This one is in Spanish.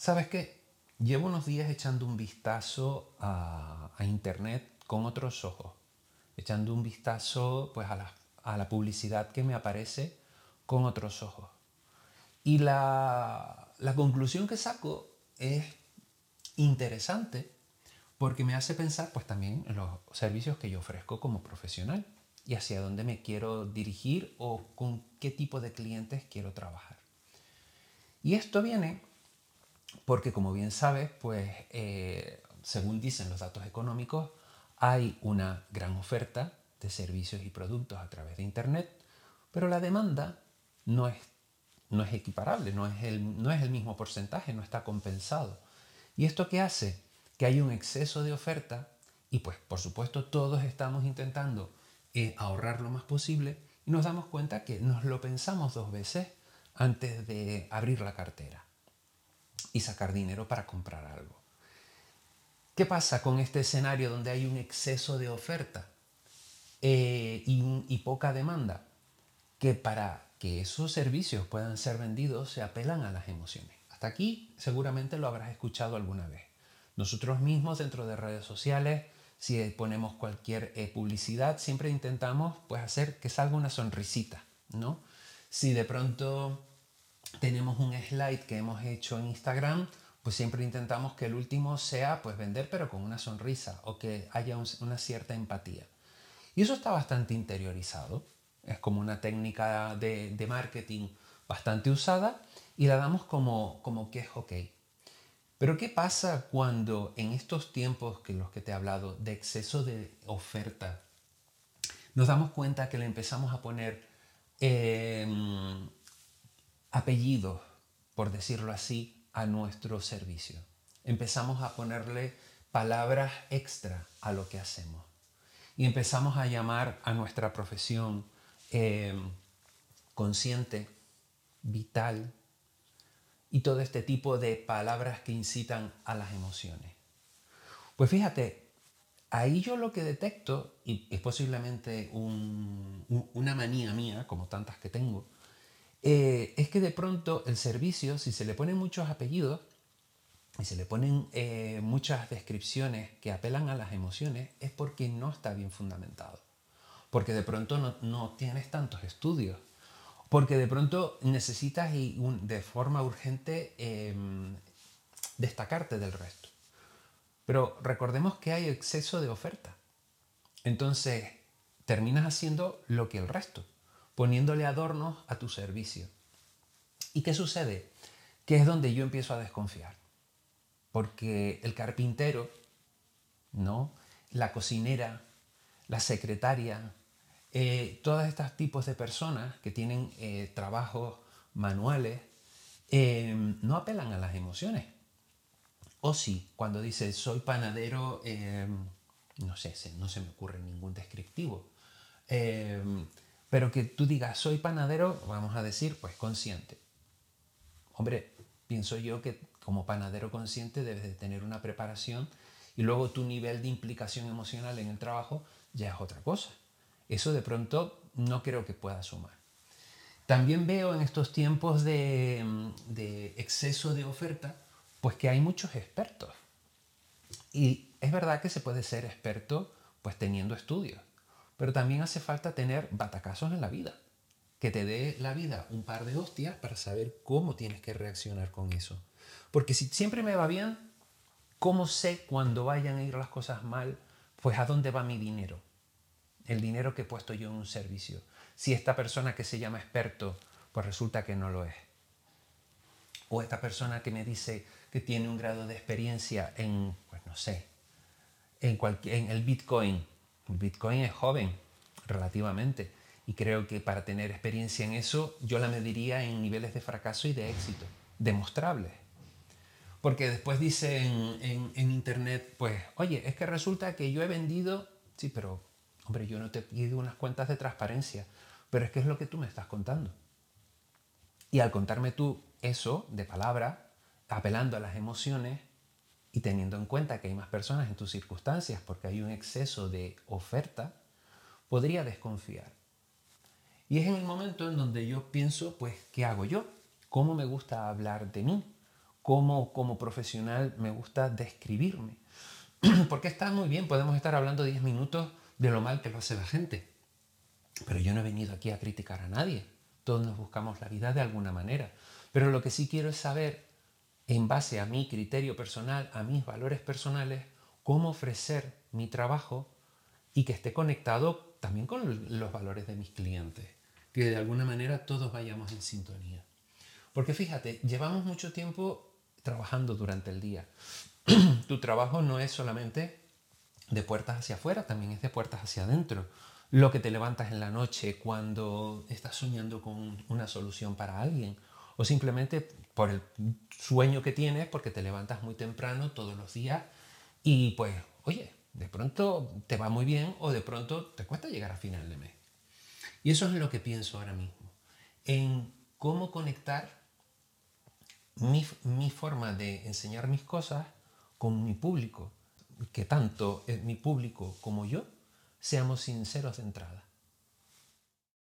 ¿Sabes qué? Llevo unos días echando un vistazo a, Internet con otros ojos, echando un vistazo pues, a, la, a la publicidad que me aparece con otros ojos. Y la, la conclusión que saco es interesante porque me hace pensar pues también en los servicios que yo ofrezco como profesional y hacia dónde me quiero dirigir o con qué tipo de clientes quiero trabajar. Y esto viene porque, como bien sabes, pues eh, según dicen los datos económicos, hay una gran oferta de servicios y productos a través de Internet, pero la demanda no es, no es equiparable, no es, el, no es el mismo porcentaje, no está compensado. ¿Y esto qué hace? Que hay un exceso de oferta y pues por supuesto todos estamos intentando eh, ahorrar lo más posible y nos damos cuenta que nos lo pensamos dos veces antes de abrir la cartera y sacar dinero para comprar algo. ¿Qué pasa con este escenario donde hay un exceso de oferta eh, y, poca demanda? Que para que esos servicios puedan ser vendidos se apelan a las emociones. Hasta aquí seguramente lo habrás escuchado alguna vez. Nosotros mismos dentro de redes sociales, si ponemos cualquier eh, publicidad, siempre intentamos pues, hacer que salga una sonrisita, ¿no? Si de pronto tenemos un slide que hemos hecho en Instagram, pues siempre intentamos que el último sea pues vender pero con una sonrisa o que haya una cierta empatía. Y eso está bastante interiorizado, es como una técnica de, marketing bastante usada y la damos como, como que es ok. Pero ¿qué pasa cuando en estos tiempos que los que te he hablado de exceso de oferta, nos damos cuenta que le empezamos a poner em, apellidos, por decirlo así, a nuestro servicio. Empezamos a ponerle palabras extra a lo que hacemos. Y empezamos a llamar a nuestra profesión eh, consciente, vital, y todo este tipo de palabras que incitan a las emociones. Pues fíjate, ahí yo lo que detecto, y es posiblemente una manía mía, como tantas que tengo, eh, es que de pronto el servicio, si se le ponen muchos apellidos y se le ponen eh, muchas descripciones que apelan a las emociones, es porque no está bien fundamentado. Porque de pronto no, tienes tantos estudios. Porque de pronto necesitas de forma urgente em, destacarte del resto. Pero recordemos que hay exceso de oferta. Entonces, terminas haciendo lo que el resto poniéndole adornos a tu servicio. ¿Y qué sucede? Que es donde yo empiezo a desconfiar. Porque el carpintero, ¿no? la cocinera, la secretaria, eh, todos estos tipos de personas que tienen eh, trabajos manuales, eh, no apelan a las emociones. O sí, cuando dice soy panadero, no sé, no se me ocurre ningún descriptivo. Pero que tú digas, soy panadero, vamos a decir, pues consciente. Hombre, pienso yo que como panadero consciente debes de tener una preparación y luego tu nivel de implicación emocional en el trabajo ya es otra cosa. Eso de pronto no creo que pueda sumar. También veo en estos tiempos de, de exceso de oferta, pues que hay muchos expertos. Y es verdad que se puede ser experto pues teniendo estudios. Pero también hace falta tener batacazos en la vida. Que te dé la vida un par de hostias para saber cómo tienes que reaccionar con eso. Porque si siempre me va bien, ¿cómo sé cuando vayan a ir las cosas mal? Pues a dónde va mi dinero. El dinero que he puesto yo en un servicio. Si esta persona que se llama experto, pues resulta que no lo es. O esta persona que me dice que tiene un grado de experiencia en, pues no sé, en, en el Bitcoin, Bitcoin es joven, relativamente, y creo que para tener experiencia en eso yo la mediría en niveles de fracaso y de éxito, demostrables. Porque después dice en, Internet, pues, oye, es que resulta que yo he vendido, sí, pero, hombre, yo no te pido unas cuentas de transparencia, pero es que es lo que tú me estás contando. Y al contarme tú eso de palabra, apelando a las emociones, y teniendo en cuenta que hay más personas en tus circunstancias porque hay un exceso de oferta, podría desconfiar. Y es en el momento en donde yo pienso, pues, ¿qué hago yo? ¿Cómo me gusta hablar de mí? cómo como profesional me gusta describirme. Porque está muy bien, podemos estar hablando 10 minutos de lo mal que lo hace la gente. Pero yo no he venido aquí a criticar a nadie. Todos nos buscamos la vida de alguna manera. Pero lo que sí quiero es saber, en base a mi criterio personal, a mis valores personales, cómo ofrecer mi trabajo y que esté conectado también con los valores de mis clientes. Que de alguna manera todos vayamos en sintonía. Porque fíjate, llevamos mucho tiempo trabajando durante el día. tu trabajo no es solamente de puertas hacia afuera, también es de puertas hacia adentro. Lo que te levantas en la noche cuando estás soñando con una solución para alguien o simplemente por el sueño que tienes porque te levantas muy temprano todos los días y pues, oye, de pronto te va muy bien o de pronto te cuesta llegar a final de mes. Y eso es lo que pienso ahora mismo, en cómo conectar mi, mi forma de enseñar mis cosas con mi público, que tanto mi público como yo seamos sinceros de entrada.